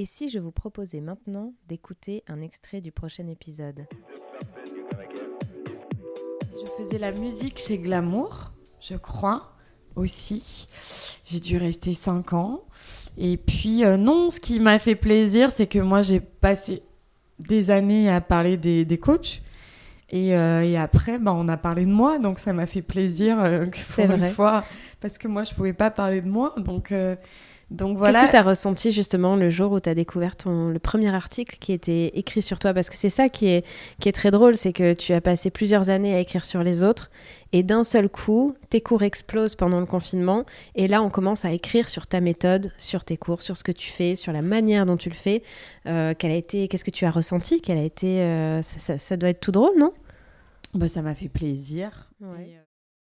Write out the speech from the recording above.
Et si je vous proposais maintenant d'écouter un extrait du prochain épisode Je faisais la musique chez Glamour, je crois, aussi. J'ai dû rester 5 ans. Et puis, euh, non, ce qui m'a fait plaisir, c'est que moi, j'ai passé des années à parler des, des coachs. Et, euh, et après, bah, on a parlé de moi, donc ça m'a fait plaisir euh, que pour une vrai. fois, parce que moi, je pouvais pas parler de moi. Donc, euh, donc voilà. Qu'est-ce que tu as ressenti justement le jour où tu as découvert ton, le premier article qui était écrit sur toi? Parce que c'est ça qui est, qui est très drôle, c'est que tu as passé plusieurs années à écrire sur les autres et d'un seul coup, tes cours explosent pendant le confinement et là, on commence à écrire sur ta méthode, sur tes cours, sur ce que tu fais, sur la manière dont tu le fais. Euh, quelle a été, qu'est-ce que tu as ressenti? Quelle a été, euh, ça, ça- ça doit être tout drôle, non? Bah, ça m'a fait plaisir. Ouais. Et, euh,